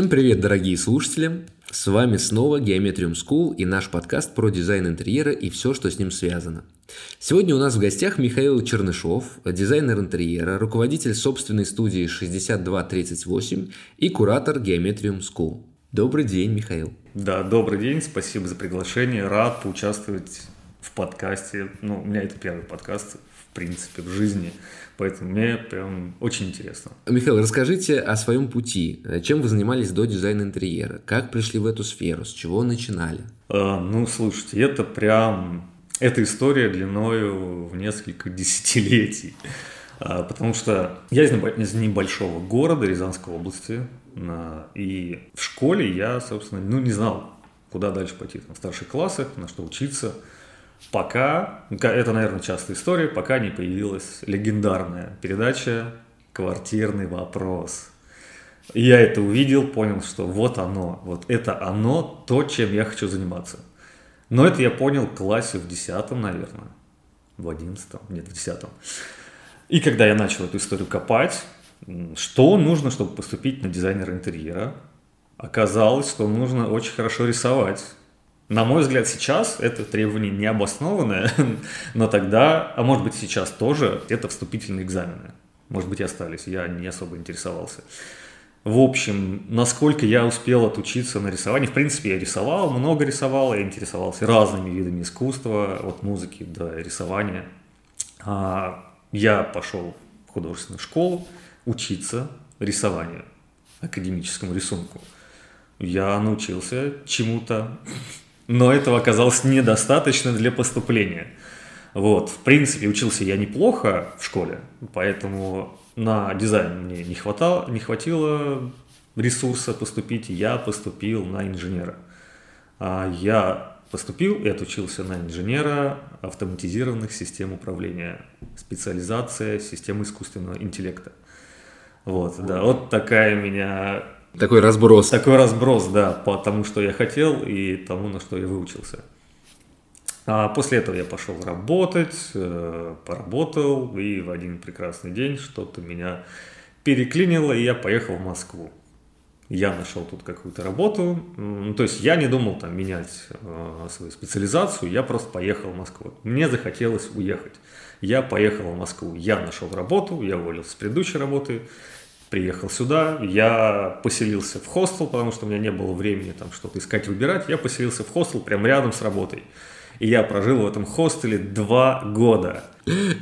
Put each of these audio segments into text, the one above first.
Всем привет, дорогие слушатели! С вами снова Geometrium School и наш подкаст про дизайн интерьера и все, что с ним связано. Сегодня у нас в гостях Михаил Чернышов, дизайнер интерьера, руководитель собственной студии 6238 и куратор Geometrium School. Добрый день, Михаил. Да, добрый день, спасибо за приглашение. Рад поучаствовать в подкасте. Ну, у меня это первый подкаст, в принципе, в жизни. Поэтому мне прям очень интересно. Михаил, расскажите о своем пути. Чем вы занимались до дизайна интерьера? Как пришли в эту сферу? С чего начинали? А, ну, слушайте, это прям... Эта история длиною в несколько десятилетий. А, потому что я из небольшого города Рязанской области. И в школе я, собственно, ну, не знал, куда дальше пойти. Там, в старших классах, на что учиться – пока, это, наверное, частая история, пока не появилась легендарная передача «Квартирный вопрос». Я это увидел, понял, что вот оно, вот это оно, то, чем я хочу заниматься. Но это я понял в классе в десятом, наверное, в одиннадцатом, нет, в десятом. И когда я начал эту историю копать, что нужно, чтобы поступить на дизайнера интерьера, оказалось, что нужно очень хорошо рисовать. На мой взгляд, сейчас это требование не обоснованное, но тогда, а может быть сейчас тоже, это вступительные экзамены. Может быть, и остались, я не особо интересовался. В общем, насколько я успел отучиться на рисовании, в принципе, я рисовал, много рисовал, я интересовался разными видами искусства, от музыки до рисования. А, я пошел в художественную школу учиться рисованию, академическому рисунку. Я научился чему-то, но этого оказалось недостаточно для поступления. Вот, в принципе, учился я неплохо в школе, поэтому на дизайн мне не хватало, не хватило ресурса поступить, я поступил на инженера. А я поступил и отучился на инженера автоматизированных систем управления, специализация системы искусственного интеллекта. Вот, да, вот такая у меня такой разброс. Такой разброс, да, по тому, что я хотел и тому, на что я выучился. А после этого я пошел работать, э, поработал, и в один прекрасный день что-то меня переклинило, и я поехал в Москву. Я нашел тут какую-то работу, ну, то есть я не думал там менять э, свою специализацию, я просто поехал в Москву. Мне захотелось уехать. Я поехал в Москву, я нашел работу, я уволился с предыдущей работы, приехал сюда, я поселился в хостел, потому что у меня не было времени там что-то искать, выбирать. Я поселился в хостел прямо рядом с работой. И я прожил в этом хостеле два года.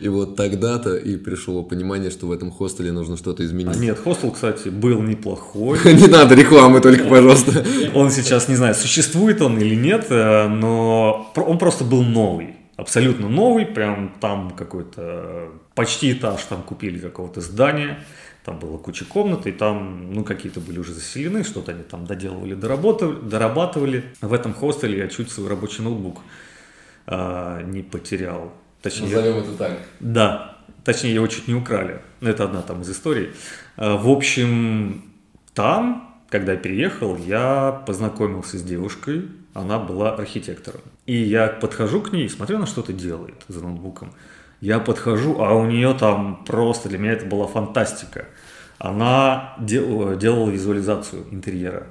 И вот тогда-то и пришло понимание, что в этом хостеле нужно что-то изменить. А нет, хостел, кстати, был неплохой. Не надо рекламы только, пожалуйста. Он сейчас, не знаю, существует он или нет, э, но он просто был новый. Абсолютно новый, прям там какой-то почти этаж там купили какого-то здания. Там была куча комнат, и там, ну, какие-то были уже заселены, что-то они там доделывали, доработали, дорабатывали. В этом хостеле я чуть свой рабочий ноутбук а, не потерял. Точнее, Назовем это так. Да, точнее, его чуть не украли. Это одна там из историй. А, в общем, там, когда я переехал, я познакомился с девушкой, она была архитектором. И я подхожу к ней и смотрю, она что-то делает за ноутбуком. Я подхожу, а у нее там просто для меня это была фантастика. Она дел, делала визуализацию интерьера.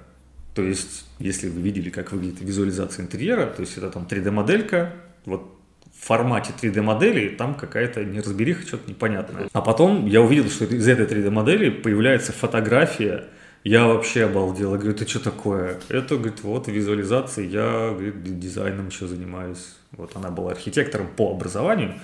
То есть, если вы видели, как выглядит визуализация интерьера, то есть это там 3D-моделька, вот в формате 3D-модели там какая-то неразбериха, что-то непонятное. А потом я увидел, что из этой 3D-модели появляется фотография, я вообще обалдел. Я говорю, это что такое? Это, говорит, вот визуализация, я говорит, дизайном еще занимаюсь. Вот она была архитектором по образованию,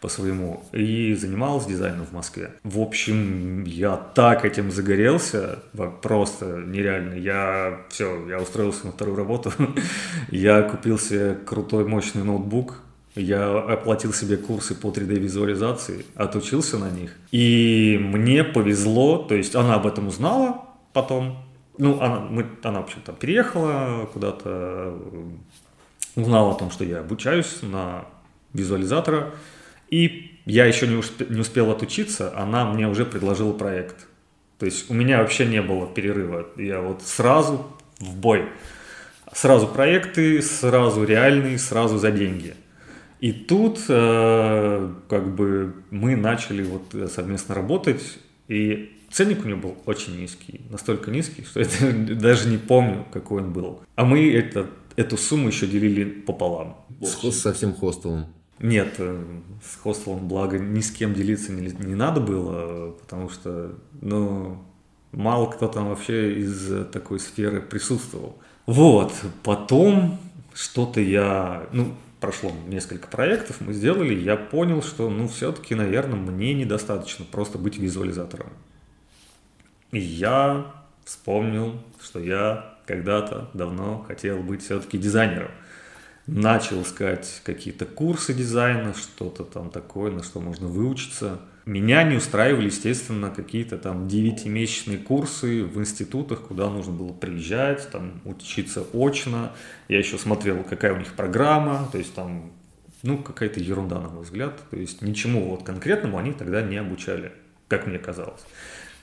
по своему и занималась дизайном в Москве. В общем, я так этим загорелся, просто нереально. Я все, я устроился на вторую работу, я купил себе крутой мощный ноутбук, я оплатил себе курсы по 3D-визуализации, отучился на них. И мне повезло, то есть она об этом узнала потом. Ну, она, мы, она в общем, там переехала куда-то, узнала о том, что я обучаюсь на визуализатора. И я еще не, успе, не успел отучиться, она мне уже предложила проект. То есть у меня вообще не было перерыва. Я вот сразу в бой. Сразу проекты, сразу реальные, сразу за деньги. И тут э, как бы мы начали вот совместно работать. И ценник у него был очень низкий, настолько низкий, что я даже не помню, какой он был. А мы это, эту сумму еще делили пополам. С, со всем хостелом. Нет, э, с хостелом, благо, ни с кем делиться не, не надо было, потому что, ну, мало кто там вообще из такой сферы присутствовал. Вот, потом что-то я, ну, прошло несколько проектов, мы сделали, я понял, что, ну, все-таки, наверное, мне недостаточно просто быть визуализатором. Я вспомнил, что я когда-то давно хотел быть все-таки дизайнером. Начал искать какие-то курсы дизайна, что-то там такое, на что можно выучиться – меня не устраивали, естественно, какие-то там девятимесячные курсы в институтах, куда нужно было приезжать, там учиться очно. Я еще смотрел, какая у них программа, то есть там, ну, какая-то ерунда, на мой взгляд. То есть ничему вот конкретному они тогда не обучали, как мне казалось.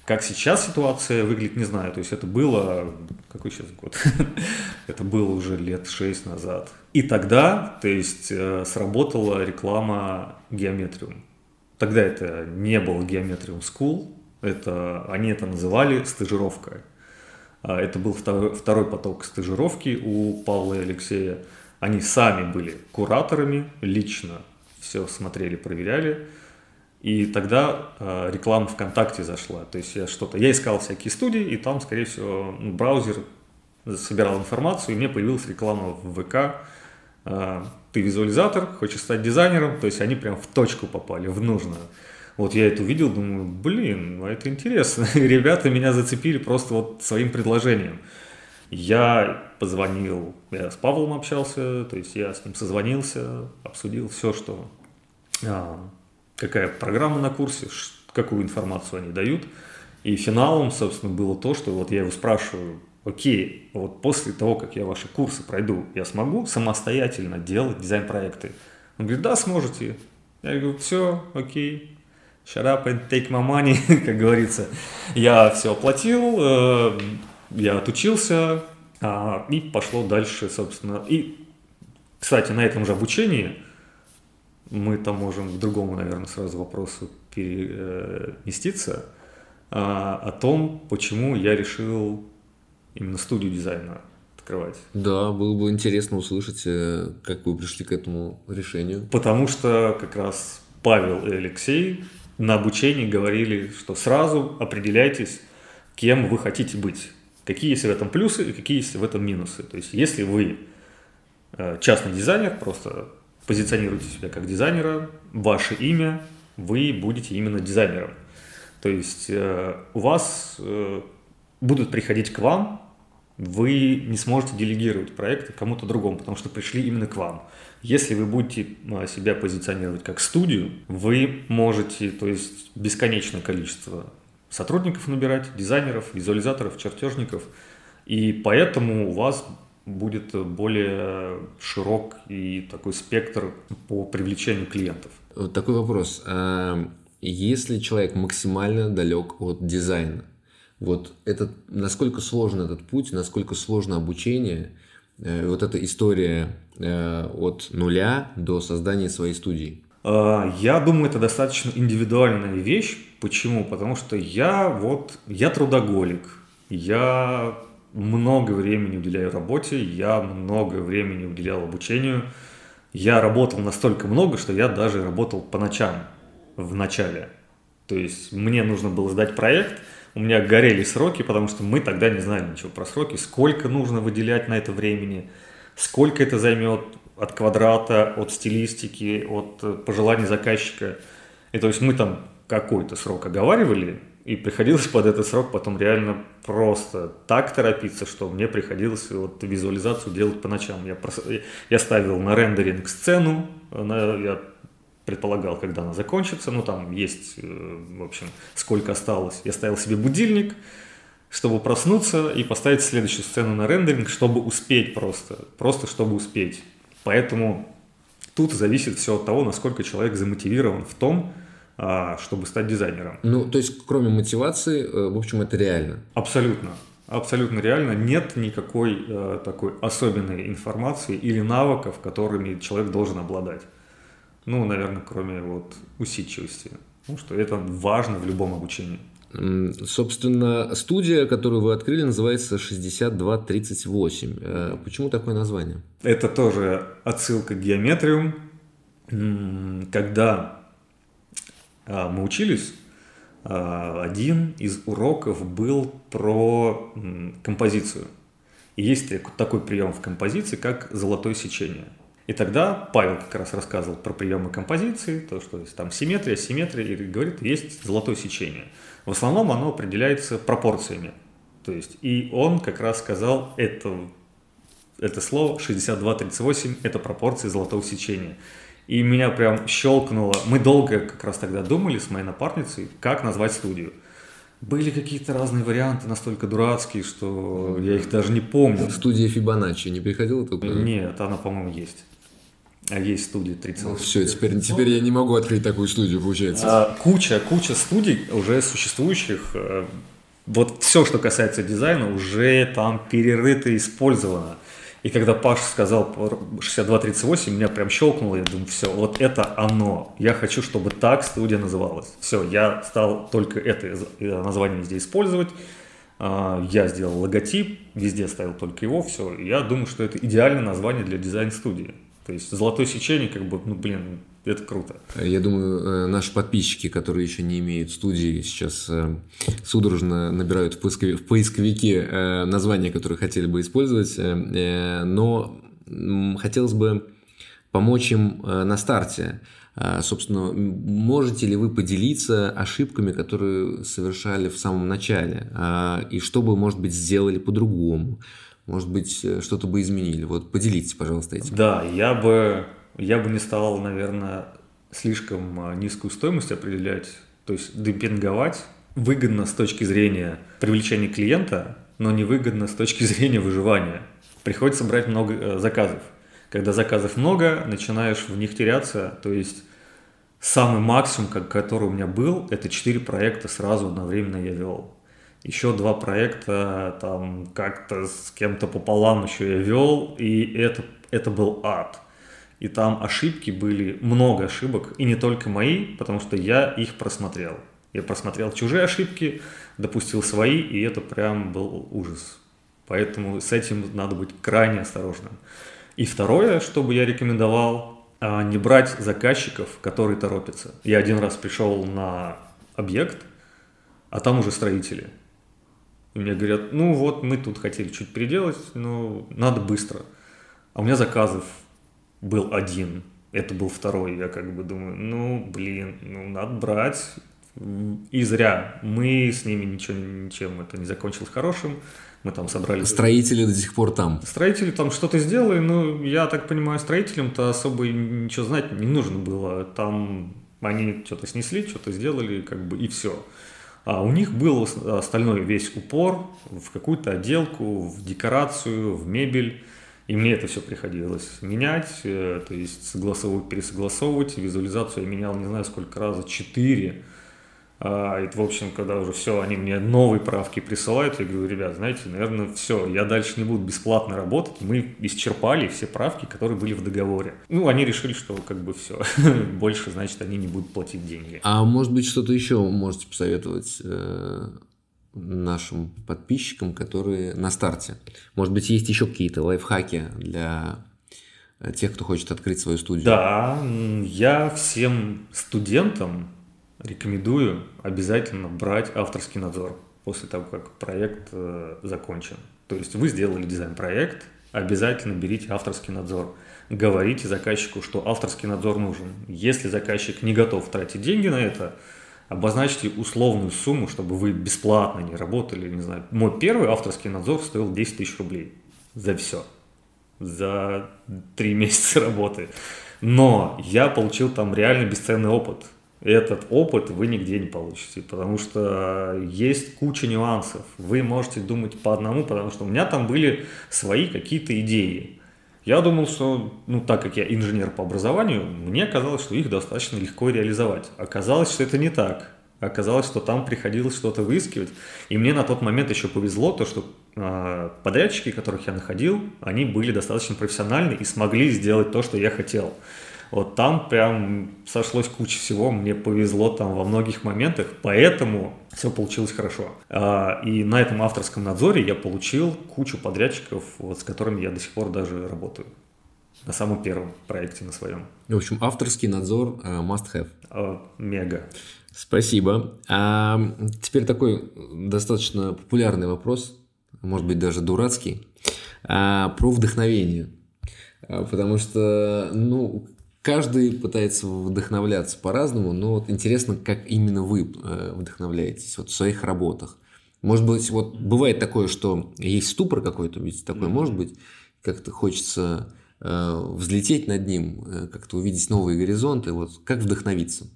Как сейчас ситуация выглядит, не знаю. То есть это было... Какой сейчас год? это было уже лет шесть назад. И тогда, то есть, э, сработала реклама Геометриум. Тогда это не был Geometrium School, это, они это называли стажировкой. А, это был второй, второй поток стажировки у Павла и Алексея. Они сами были кураторами, лично все смотрели, проверяли. И тогда э, реклама ВКонтакте зашла. То есть я что-то, я искал всякие студии, и там, скорее всего, ну, браузер собирал информацию, и мне появилась реклама в ВК а, ты визуализатор, хочешь стать дизайнером, то есть они прям в точку попали, в нужную. Вот я это увидел, думаю, блин, ну это интересно. И ребята меня зацепили просто вот своим предложением. Я позвонил, я с Павлом общался, то есть я с ним созвонился, обсудил все, что а, какая программа на курсе, какую информацию они дают. И финалом, собственно, было то, что вот я его спрашиваю, окей, вот после того, как я ваши курсы пройду, я смогу самостоятельно делать дизайн-проекты? Он говорит, да, сможете. Я говорю, все, окей, shut up and take my money, как говорится. Я все оплатил, э, я отучился, а, и пошло дальше, собственно. И, кстати, на этом же обучении мы там можем к другому, наверное, сразу вопросу переместиться, а, о том, почему я решил именно студию дизайна открывать. Да, было бы интересно услышать, э, как вы пришли к этому решению. Потому что как раз Павел и Алексей на обучении говорили, что сразу определяйтесь, кем вы хотите быть. Какие есть в этом плюсы и какие есть в этом минусы. То есть, если вы э, частный дизайнер, просто позиционируете себя как дизайнера, ваше имя, вы будете именно дизайнером. То есть, э, у вас будут приходить к вам, вы не сможете делегировать проекты кому-то другому, потому что пришли именно к вам. Если вы будете а, себя позиционировать как студию, вы можете, то есть бесконечное количество сотрудников набирать, дизайнеров, визуализаторов, чертежников, и поэтому у вас будет более широк и такой спектр по привлечению клиентов. Вот такой вопрос. А если человек максимально далек от дизайна, вот этот, насколько сложен этот путь, насколько сложно обучение, э, вот эта история э, от нуля до создания своей студии? А, я думаю, это достаточно индивидуальная вещь. Почему? Потому что я вот, я трудоголик, я много времени уделяю работе, я много времени уделял обучению. Я работал настолько много, что я даже работал по ночам в начале. То есть мне нужно было сдать проект – у меня горели сроки, потому что мы тогда не знали ничего про сроки, сколько нужно выделять на это времени, сколько это займет от квадрата, от стилистики, от пожеланий заказчика. И то есть мы там какой-то срок оговаривали, и приходилось под этот срок потом реально просто так торопиться, что мне приходилось вот визуализацию делать по ночам. Я, прос... я ставил на рендеринг сцену, на... я предполагал, когда она закончится. Ну, там есть, э, в общем, сколько осталось. Я ставил себе будильник, чтобы проснуться и поставить следующую сцену на рендеринг, чтобы успеть просто. Просто чтобы успеть. Поэтому тут зависит все от того, насколько человек замотивирован в том, чтобы стать дизайнером. Ну, то есть, кроме мотивации, э, в общем, это реально? Абсолютно. Абсолютно реально. Нет никакой э, такой особенной информации или навыков, которыми человек должен обладать. Ну, наверное, кроме вот усидчивости. Потому что это важно в любом обучении. Собственно, студия, которую вы открыли, называется 6238. Э, почему такое название? Это тоже отсылка к геометрию. Когда а, мы учились, а, один из уроков был про композицию. И есть такой прием в композиции, как золотое сечение. И тогда Павел как раз рассказывал про приемы композиции, то, что есть там симметрия, симметрия, и говорит, есть золотое сечение. В основном оно определяется пропорциями. То есть, и он как раз сказал это, это слово 62-38, это пропорции золотого сечения. И меня прям щелкнуло. Мы долго как раз тогда думали с моей напарницей, как назвать студию. Были какие-то разные варианты, настолько дурацкие, что я их даже не помню. Студия Фибоначчи не приходила только? Нет, она, по-моему, есть. А есть студии 30. Ну, все, теперь, теперь я не могу открыть такую студию, получается. А, куча, куча студий уже существующих. Э, вот все, что касается дизайна, уже там перерыто и использовано. И когда Паш сказал 6238, меня прям щелкнуло, я думаю, все, вот это оно. Я хочу, чтобы так студия называлась. Все, я стал только это э, название везде использовать. А, я сделал логотип, везде ставил только его, все. Я думаю, что это идеальное название для дизайн-студии. То есть золотое сечение, как бы, ну, блин, это круто. Я думаю, э, наши подписчики, которые еще не имеют студии, сейчас э, судорожно набирают в, поисковике э, названия, которые хотели бы использовать, но хотелось бы помочь им на старте. Собственно, можете ли вы поделиться ошибками, которые совершали в самом начале, и что бы, может быть, сделали по-другому? Может быть, что-то бы изменили. Вот поделитесь, пожалуйста, этим. Да, я бы, я бы не стал, наверное, слишком а, низкую стоимость определять, то есть демпинговать выгодно с точки зрения привлечения клиента, но невыгодно с точки зрения выживания. Приходится брать много э, заказов. Когда заказов много, начинаешь в них теряться, то есть самый максимум, который у меня был, это 4 проекта сразу одновременно я вел. Еще два проекта там как-то с кем-то пополам еще я вел, и это, это был ад. И там ошибки были, много ошибок, и не только мои, потому что я их просмотрел. Я просмотрел чужие ошибки, допустил свои, и это прям был ужас. Поэтому с этим надо быть крайне осторожным. И второе, что бы я рекомендовал, а, не брать заказчиков, которые торопятся. Я один раз пришел на объект, а там уже строители – и мне говорят, ну вот мы тут хотели чуть переделать, но надо быстро. А у меня заказов был один, это был второй. Я как бы думаю, ну блин, ну надо брать. И зря. Мы с ними ничего, ничем это не закончилось хорошим. Мы там собрали... Строители до сих пор там. Строители там что-то сделали, но я так понимаю, строителям-то особо ничего знать не нужно было. Там они что-то снесли, что-то сделали, как бы и все. А у них был остальной весь упор в какую-то отделку, в декорацию, в мебель. И мне это все приходилось менять, э, то есть согласовывать, пересогласовывать. Визуализацию я менял не знаю сколько раз, четыре. А, и, в общем, когда уже все, они мне новые правки присылают, я говорю, ребят, знаете, наверное, все, я дальше не буду бесплатно работать, мы исчерпали все правки, которые были в договоре. Ну, они решили, что как бы все, больше, значит, они не будут платить деньги. А может быть, что-то еще можете посоветовать э, нашим подписчикам, которые на старте? Может быть, есть еще какие-то лайфхаки для тех, кто хочет открыть свою студию? Да, я всем студентам рекомендую обязательно брать авторский надзор после того, как проект э, закончен. То есть вы сделали дизайн-проект, обязательно берите авторский надзор. Говорите заказчику, что авторский надзор нужен. Если заказчик не готов тратить деньги на это, обозначьте условную сумму, чтобы вы бесплатно не работали, не знаю. Мой первый авторский надзор стоил 10 тысяч рублей за все. За три месяца работы. Но я получил там реально бесценный опыт этот опыт вы нигде не получите, потому что есть куча нюансов. Вы можете думать по одному, потому что у меня там были свои какие-то идеи. Я думал, что, ну, так как я инженер по образованию, мне казалось, что их достаточно легко реализовать. Оказалось, что это не так. Оказалось, что там приходилось что-то выискивать. И мне на тот момент еще повезло, то, что э, подрядчики, которых я находил, они были достаточно профессиональны и смогли сделать то, что я хотел. Вот там прям сошлось куча всего, мне повезло там во многих моментах, поэтому все получилось хорошо. А, и на этом авторском надзоре я получил кучу подрядчиков, вот, с которыми я до сих пор даже работаю. На самом первом проекте на своем. В общем, авторский надзор uh, must have. Uh, мега. Спасибо. А теперь такой достаточно популярный вопрос, может быть даже дурацкий, а, про вдохновение. А, потому что, ну, каждый пытается вдохновляться по-разному, но вот интересно, как именно вы э, вдохновляетесь вот в своих работах. Может быть, вот бывает такое, что есть ступор какой-то, ведь такое mm-hmm. может быть, как-то хочется э, взлететь над ним, э, как-то увидеть новые горизонты. Вот как вдохновиться?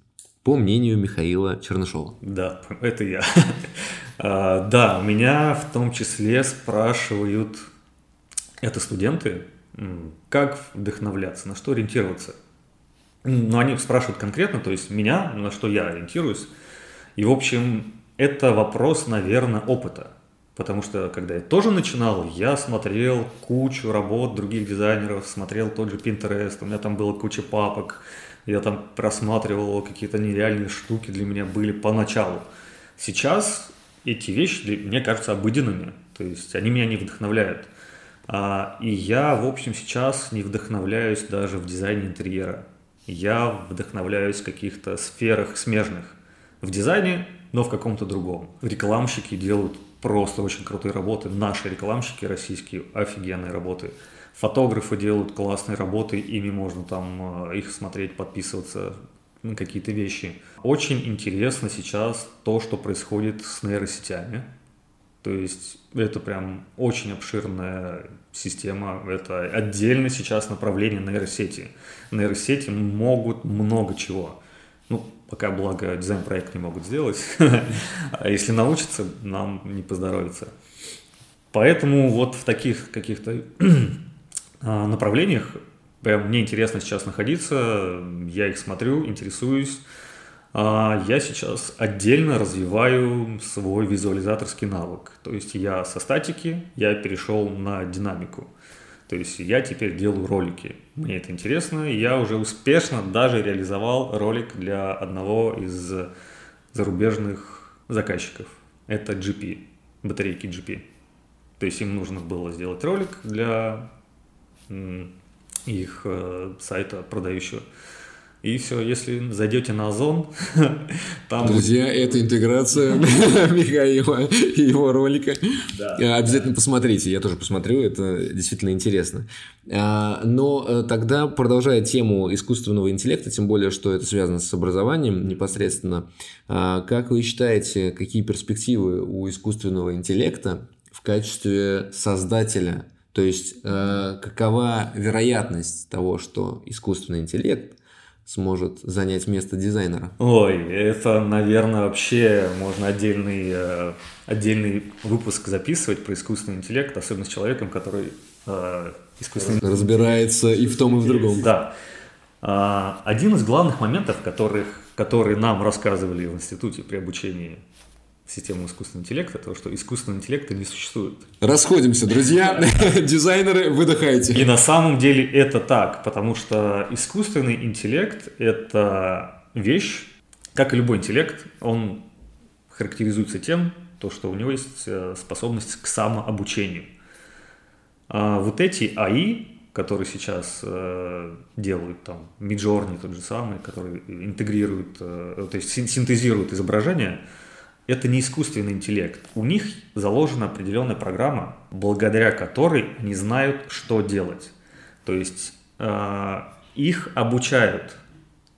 По мнению Михаила Чернышова. Да, это я. а, да, меня в том числе спрашивают, это студенты, как вдохновляться, на что ориентироваться. Но они спрашивают конкретно, то есть меня, на что я ориентируюсь. И, в общем, это вопрос, наверное, опыта. Потому что, когда я тоже начинал, я смотрел кучу работ других дизайнеров, смотрел тот же Pinterest, у меня там было куча папок, я там просматривал какие-то нереальные штуки для меня были поначалу. Сейчас эти вещи мне кажутся обыденными, то есть они меня не вдохновляют. А, и я, в общем, сейчас не вдохновляюсь даже в дизайне интерьера я вдохновляюсь в каких-то сферах смежных. В дизайне, но в каком-то другом. Рекламщики делают просто очень крутые работы. Наши рекламщики российские офигенные работы. Фотографы делают классные работы, ими можно там э, их смотреть, подписываться на какие-то вещи. Очень интересно сейчас то, что происходит с нейросетями. То есть это прям очень обширная система, это отдельно сейчас направление нейросети. Нейросети могут много чего. Ну, пока, благо, дизайн-проект не могут сделать. А если научатся, нам не поздоровится. Поэтому вот в таких каких-то а, направлениях прям мне интересно сейчас находиться, я их смотрю, интересуюсь, я сейчас отдельно развиваю свой визуализаторский навык. То есть я со статики, я перешел на динамику. То есть я теперь делаю ролики. Мне это интересно. Я уже успешно даже реализовал ролик для одного из зарубежных заказчиков. Это GP, батарейки GP. То есть им нужно было сделать ролик для их э, сайта продающего. И все, если зайдете на Озон, там... Друзья, это интеграция Михаила и его ролика. Да, э, Обязательно да. посмотрите, я тоже посмотрю, это действительно интересно. А, но э, тогда, продолжая тему искусственного интеллекта, тем более, что это связано с образованием непосредственно, а, как вы считаете, какие перспективы у искусственного интеллекта в качестве создателя? То есть, э, какова вероятность того, что искусственный интеллект – сможет занять место дизайнера? Ой, это, наверное, вообще можно отдельный, э, отдельный выпуск записывать про искусственный интеллект, особенно с человеком, который э, искусственный... разбирается и в том, и в другом. Да. А, один из главных моментов, которых, которые нам рассказывали в институте при обучении систему искусственного интеллекта, то, что искусственного интеллекта не существует. Расходимся, друзья. Дизайнеры, выдыхайте. И на самом деле это так, потому что искусственный интеллект – это вещь, как и любой интеллект, он характеризуется тем, то, что у него есть э, способность к самообучению. А вот эти АИ, которые сейчас э, делают там Midjourney тот же самый, который интегрирует, э, то есть синтезирует изображение – это не искусственный интеллект. У них заложена определенная программа, благодаря которой они знают, что делать. То есть э, их обучают,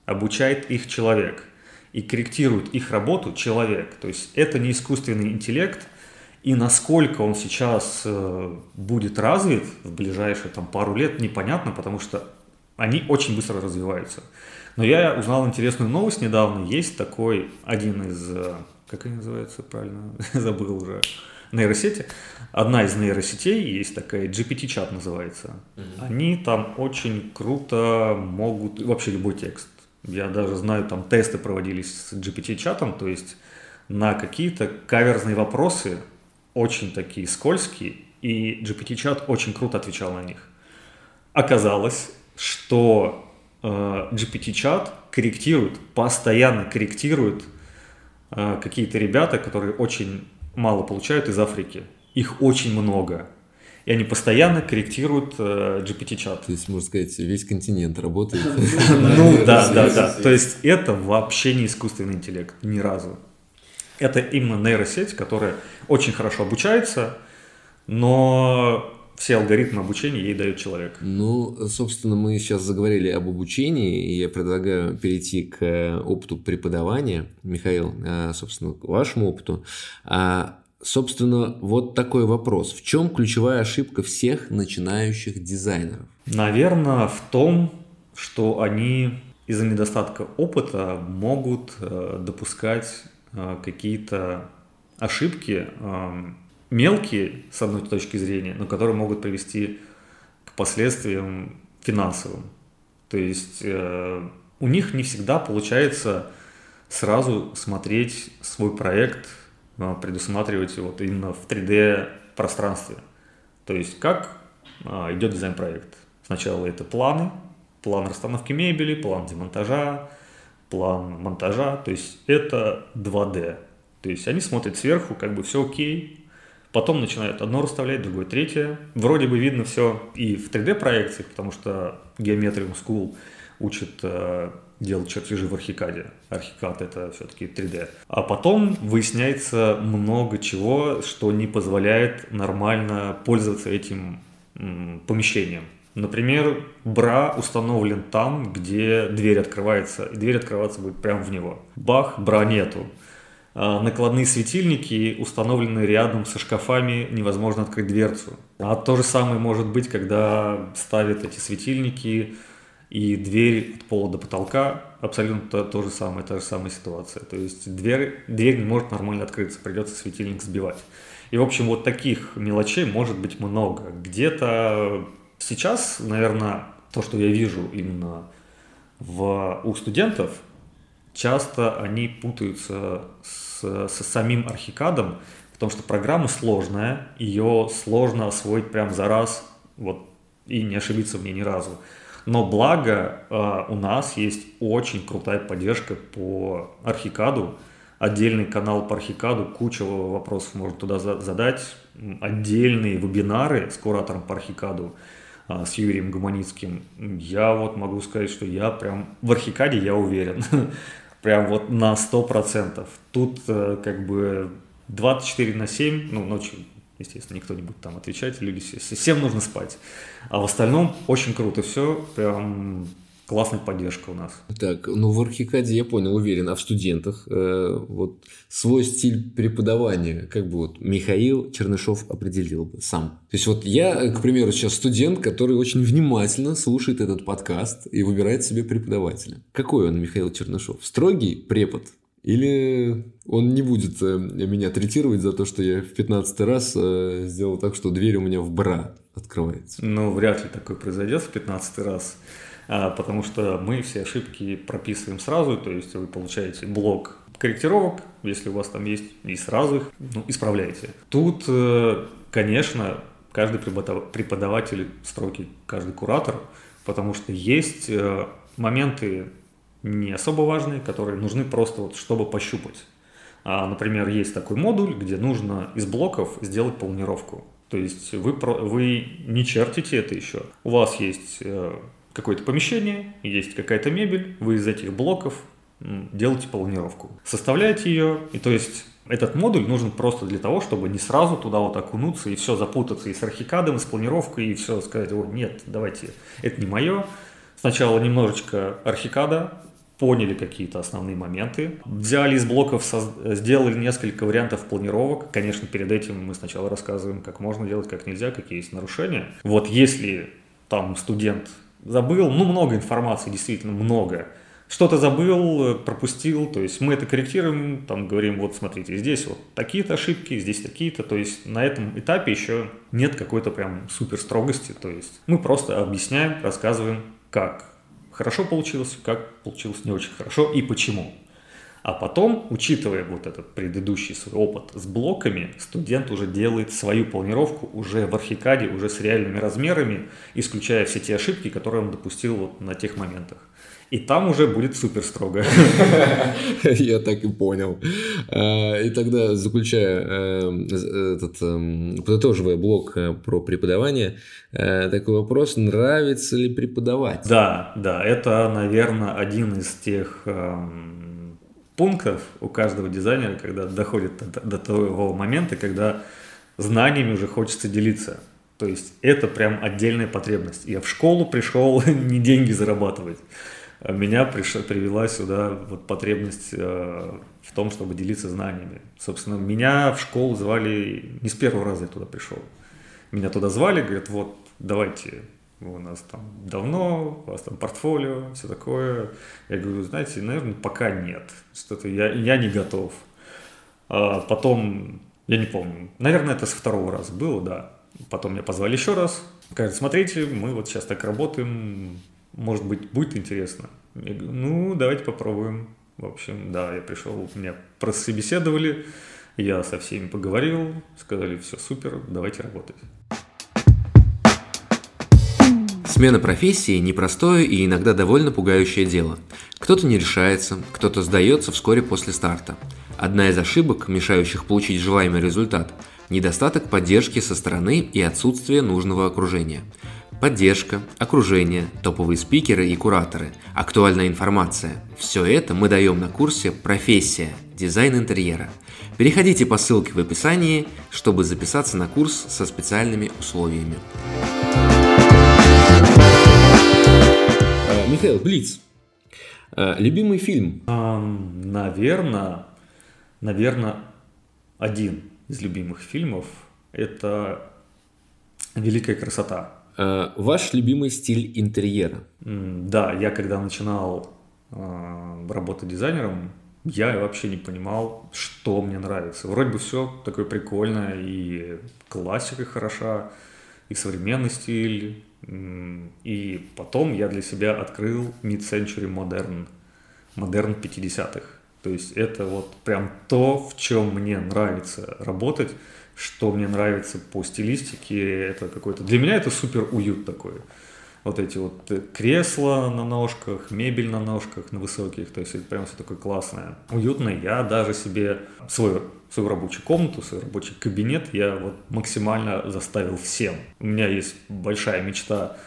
обучает их человек и корректирует их работу человек. То есть это не искусственный интеллект, и насколько он сейчас э, будет развит в ближайшие там, пару лет, непонятно, потому что они очень быстро развиваются. Но я узнал интересную новость недавно. Есть такой один из э, как они называются правильно, забыл уже, нейросети. Одна из нейросетей есть такая, GPT-чат называется. Угу. Они там очень круто могут, вообще любой текст. Я даже знаю, там тесты проводились с GPT-чатом, то есть на какие-то каверзные вопросы, очень такие скользкие, и GPT-чат очень круто отвечал на них. Оказалось, что GPT-чат корректирует, постоянно корректирует какие-то ребята, которые очень мало получают из Африки. Их очень много и они постоянно корректируют э, GPT-чат. То есть, можно сказать, весь континент работает. Ну да, да, да. То есть это вообще не искусственный интеллект, ни разу. Это именно нейросеть, которая очень хорошо обучается, но все алгоритмы обучения ей дает человек. Ну, собственно, мы сейчас заговорили об обучении, и я предлагаю перейти к опыту преподавания. Михаил, э, собственно, к вашему опыту. А Собственно, вот такой вопрос. В чем ключевая ошибка всех начинающих дизайнеров? Наверное, в том, что они из-за недостатка опыта могут э, допускать э, какие-то ошибки, э, мелкие, с одной точки зрения, но которые могут привести к последствиям финансовым. То есть э, у них не всегда получается сразу смотреть свой проект предусматривать вот именно в 3D пространстве. То есть как а, идет дизайн-проект. Сначала это планы, план расстановки мебели, план демонтажа, план монтажа, то есть это 2D. То есть они смотрят сверху, как бы все окей, потом начинают одно расставлять, другое третье. Вроде бы видно все и в 3D-проекциях, потому что Geometrium School учит э, делать чертежи в Архикаде. Архикад это все-таки 3D. А потом выясняется много чего, что не позволяет нормально пользоваться этим помещением. Например, бра установлен там, где дверь открывается, и дверь открываться будет прямо в него. Бах, бра нету. А накладные светильники установлены рядом со шкафами, невозможно открыть дверцу. А то же самое может быть, когда ставят эти светильники и дверь от пола до потолка абсолютно то, то же самое, та же самая ситуация. То есть дверь, дверь не может нормально открыться, придется светильник сбивать. И, в общем, вот таких мелочей может быть много. Где-то сейчас, наверное, то, что я вижу именно в, у студентов, часто они путаются с, с самим архикадом, потому что программа сложная, ее сложно освоить прямо за раз вот, и не ошибиться в ней ни разу. Но благо э, у нас есть очень крутая поддержка по Архикаду, отдельный канал по Архикаду, куча вопросов можно туда задать, отдельные вебинары с куратором по Архикаду, э, с Юрием Гуманицким. Я вот могу сказать, что я прям в Архикаде я уверен, прям вот на 100%. Тут э, как бы 24 на 7, ну ночью естественно, никто не будет там отвечать, люди все, всем нужно спать. А в остальном очень круто все, прям классная поддержка у нас. Так, ну в Архикаде я понял, уверен, а в студентах э, вот свой стиль преподавания, как бы вот Михаил Чернышов определил бы сам. То есть вот я, к примеру, сейчас студент, который очень внимательно слушает этот подкаст и выбирает себе преподавателя. Какой он, Михаил Чернышов? Строгий препод? Или он не будет э, меня третировать за то, что я в 15 раз э, сделал так, что дверь у меня в бра открывается? Ну, вряд ли такое произойдет в 15 раз, потому что мы все ошибки прописываем сразу, то есть вы получаете блок корректировок, если у вас там есть, и сразу их ну, исправляете. Тут, э, конечно, каждый преподаватель строгий, каждый куратор, потому что есть моменты не особо важные, которые нужны просто вот, чтобы пощупать. А, например, есть такой модуль, где нужно из блоков сделать планировку. То есть вы, вы не чертите это еще. У вас есть э, какое-то помещение, есть какая-то мебель, вы из этих блоков делаете планировку. Составляете ее, и то есть этот модуль нужен просто для того, чтобы не сразу туда вот окунуться и все запутаться и с архикадом, и с планировкой, и все сказать, о, нет, давайте, это не мое. Сначала немножечко архикада, поняли какие-то основные моменты, взяли из блоков, сделали несколько вариантов планировок. Конечно, перед этим мы сначала рассказываем, как можно делать, как нельзя, какие есть нарушения. Вот если там студент забыл, ну много информации, действительно много, что-то забыл, пропустил, то есть мы это корректируем, там говорим, вот смотрите, здесь вот такие-то ошибки, здесь такие-то, то есть на этом этапе еще нет какой-то прям супер строгости, то есть мы просто объясняем, рассказываем, как хорошо получилось, как получилось не очень хорошо и почему. А потом, учитывая вот этот предыдущий свой опыт с блоками, студент уже делает свою планировку уже в архикаде, уже с реальными размерами, исключая все те ошибки, которые он допустил вот на тех моментах. И там уже будет супер строго. Я так и понял. А, и тогда, заключая э, этот, эм, подытоживая блок э, про преподавание, э, такой вопрос, нравится ли преподавать? Да, да, это, наверное, один из тех эм, пунктов у каждого дизайнера, когда доходит до того момента, когда знаниями уже хочется делиться. То есть это прям отдельная потребность. Я в школу пришел не деньги зарабатывать. А меня приш... привела сюда вот потребность э, в том, чтобы делиться знаниями. Собственно, меня в школу звали, не с первого раза я туда пришел. Меня туда звали, говорят, вот, давайте, у нас там давно, у вас там портфолио, все такое. Я говорю, знаете, наверное, пока нет. Что-то я, я не готов. А потом, я не помню, наверное, это с второго раза было, да. Потом меня позвали еще раз. Говорят, смотрите, мы вот сейчас так работаем, может быть, будет интересно. Я говорю, ну, давайте попробуем. В общем, да, я пришел, меня прособеседовали, я со всеми поговорил, сказали, все супер, давайте работать. Смена профессии – непростое и иногда довольно пугающее дело. Кто-то не решается, кто-то сдается вскоре после старта. Одна из ошибок, мешающих получить желаемый результат – недостаток поддержки со стороны и отсутствие нужного окружения – Поддержка, окружение, топовые спикеры и кураторы, актуальная информация – все это мы даем на курсе «Профессия. Дизайн интерьера». Переходите по ссылке в описании, чтобы записаться на курс со специальными условиями. Михаил, Блиц. А, любимый фильм? Наверное, наверное, один из любимых фильмов – это «Великая красота». Э, ваш любимый стиль интерьера? Да, я когда начинал э, работать дизайнером, я вообще не понимал, что мне нравится. Вроде бы все такое прикольное, и классика хороша, и современный стиль. И потом я для себя открыл Mid-Century Modern, модерн 50-х. То есть это вот прям то, в чем мне нравится работать что мне нравится по стилистике, это какой-то... Для меня это супер уют такой. Вот эти вот кресла на ножках, мебель на ножках, на высоких, то есть это прям все такое классное. Уютно. Я даже себе свою, свою рабочую комнату, свой рабочий кабинет я вот максимально заставил всем. У меня есть большая мечта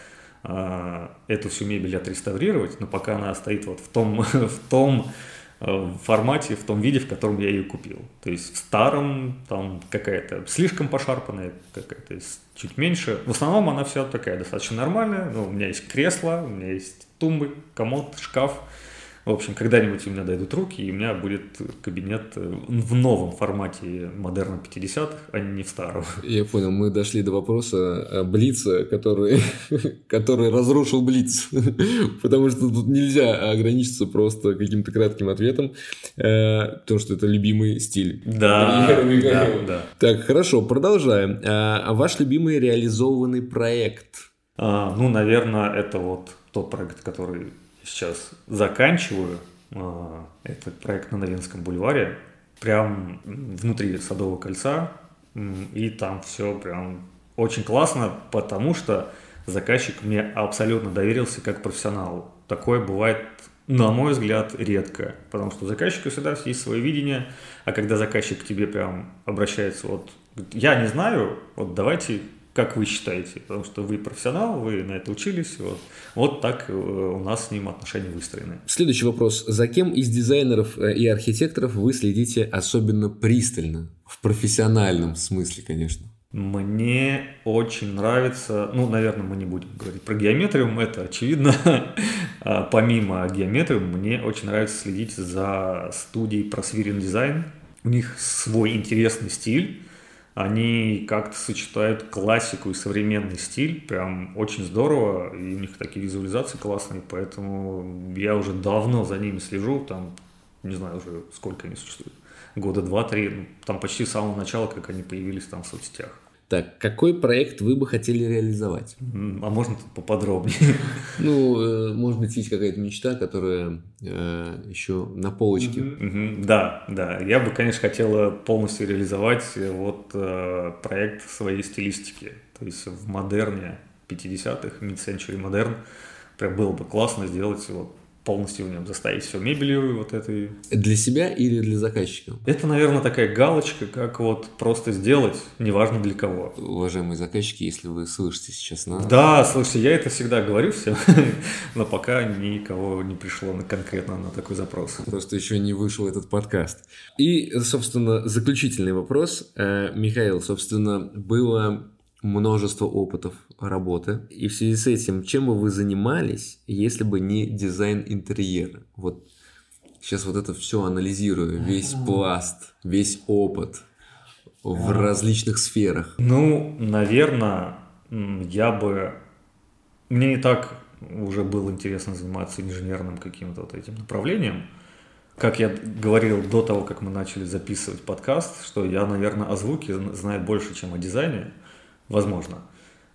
э, эту всю мебель отреставрировать, но пока она стоит вот в том, в том Э, в формате, в том виде, в котором я ее купил. То есть в старом, там какая-то слишком пошарпанная, какая-то чуть меньше. В основном она вся такая достаточно нормальная. Ну, у меня есть кресло, у меня есть тумбы, комод, шкаф. В общем, когда-нибудь у меня дойдут руки, и у меня будет кабинет э, в новом формате модерна 50-х, а не в старом. Я понял, мы дошли до вопроса Блица, который, который разрушил Блиц. Потому что тут нельзя ограничиться просто каким-то кратким ответом, э, потому что это любимый стиль. Да, да, да. Так, хорошо, продолжаем. А ваш любимый реализованный проект? А, ну, наверное, это вот тот проект, который сейчас заканчиваю. А, этот проект на Новинском бульваре. Прям внутри Садового кольца. И там все прям очень классно, потому что заказчик мне абсолютно доверился как профессионалу. Такое бывает, на мой взгляд, редко. Потому что у заказчика всегда есть свое видение, а когда заказчик к тебе прям обращается, вот я не знаю, вот давайте как вы считаете? Потому что вы профессионал, вы на это учились. Вот, вот так э, у нас с ним отношения выстроены. Следующий вопрос. За кем из дизайнеров э, и архитекторов вы следите особенно пристально? В профессиональном смысле, конечно. Мне очень нравится, ну, наверное, мы не будем говорить про геометрию, это очевидно. А помимо геометрии, мне очень нравится следить за студией Просвирен Дизайн. У них свой интересный стиль они как-то сочетают классику и современный стиль, прям очень здорово, и у них такие визуализации классные, поэтому я уже давно за ними слежу, там, не знаю уже сколько они существуют, года два-три, ну, там почти с самого начала, как они появились там в соцсетях. Так, какой проект вы бы хотели реализовать? А можно тут поподробнее? Ну, э, может быть, есть какая-то мечта, которая э, еще на полочке. Да, да. Я бы, конечно, хотела полностью реализовать вот э, проект в своей стилистики. То есть в модерне 50-х, mid-century модерн. Прям было бы классно сделать вот полностью в нем заставить все мебелью вот этой. Для себя или для заказчика? Это, наверное, такая галочка, как вот просто сделать, неважно для кого. Уважаемые заказчики, если вы слышите сейчас нас. Да, слушайте, я это всегда говорю всем, но пока никого не пришло на, конкретно на такой запрос. Просто еще не вышел этот подкаст. И, собственно, заключительный вопрос. Э, Михаил, собственно, было множество опытов работы. И в связи с этим, чем бы вы занимались, если бы не дизайн интерьера? Вот сейчас вот это все анализирую, весь пласт, весь опыт в различных сферах. Ну, наверное, я бы... Мне не так уже было интересно заниматься инженерным каким-то вот этим направлением. Как я говорил до того, как мы начали записывать подкаст, что я, наверное, о звуке знаю больше, чем о дизайне возможно.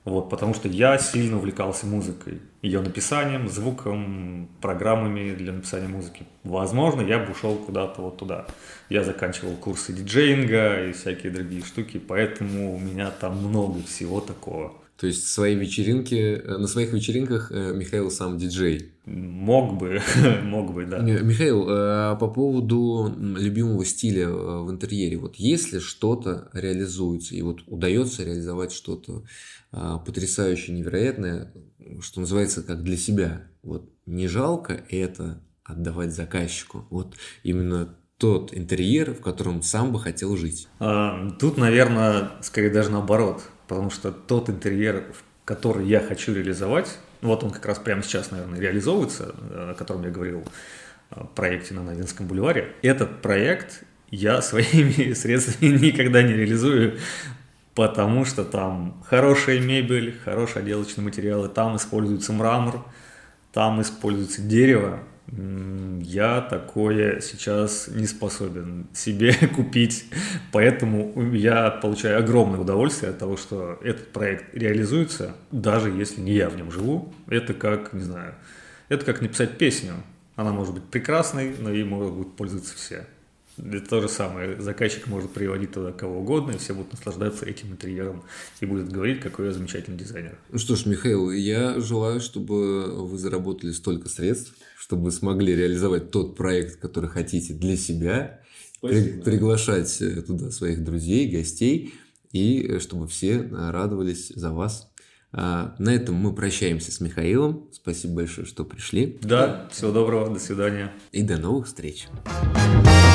Вот, потому что я сильно увлекался музыкой, ее написанием, звуком, программами для написания музыки. Возможно, я бы ушел куда-то вот туда. Я заканчивал курсы диджеинга и всякие другие штуки, поэтому у меня там много всего такого. То есть свои вечеринки, э, на своих вечеринках э, Михаил сам диджей. Мог бы, мог бы, да. Михаил, э, по поводу любимого стиля в интерьере, вот если что-то реализуется, и вот удается реализовать что-то потрясающее, невероятное, что называется, как для себя, вот не жалко это отдавать заказчику, вот именно тот интерьер, в котором сам бы хотел жить? А, тут, наверное, скорее даже наоборот потому что тот интерьер, который я хочу реализовать, вот он как раз прямо сейчас, наверное, реализовывается, э, о котором я говорил, о проекте на Новинском бульваре. Этот проект я своими средствами никогда не реализую, потому что там хорошая мебель, хорошие отделочные материалы, там используется мрамор, там используется дерево, я такое сейчас не способен себе купить, поэтому я получаю огромное удовольствие от того, что этот проект реализуется, даже если не я в нем живу. Это как, не знаю, это как написать песню. Она может быть прекрасной, но ей могут пользоваться все. Это то же самое. Заказчик может приводить туда кого угодно, и все будут наслаждаться этим интерьером и будут говорить, какой я замечательный дизайнер. Ну что ж, Михаил, я желаю, чтобы вы заработали столько средств, чтобы вы смогли реализовать тот проект, который хотите для себя, при, приглашать э, туда своих друзей, гостей, и чтобы все э, радовались за вас. А, на этом мы прощаемся с Михаилом. Спасибо большое, что пришли. Да, всего доброго, до свидания. И до новых встреч. thank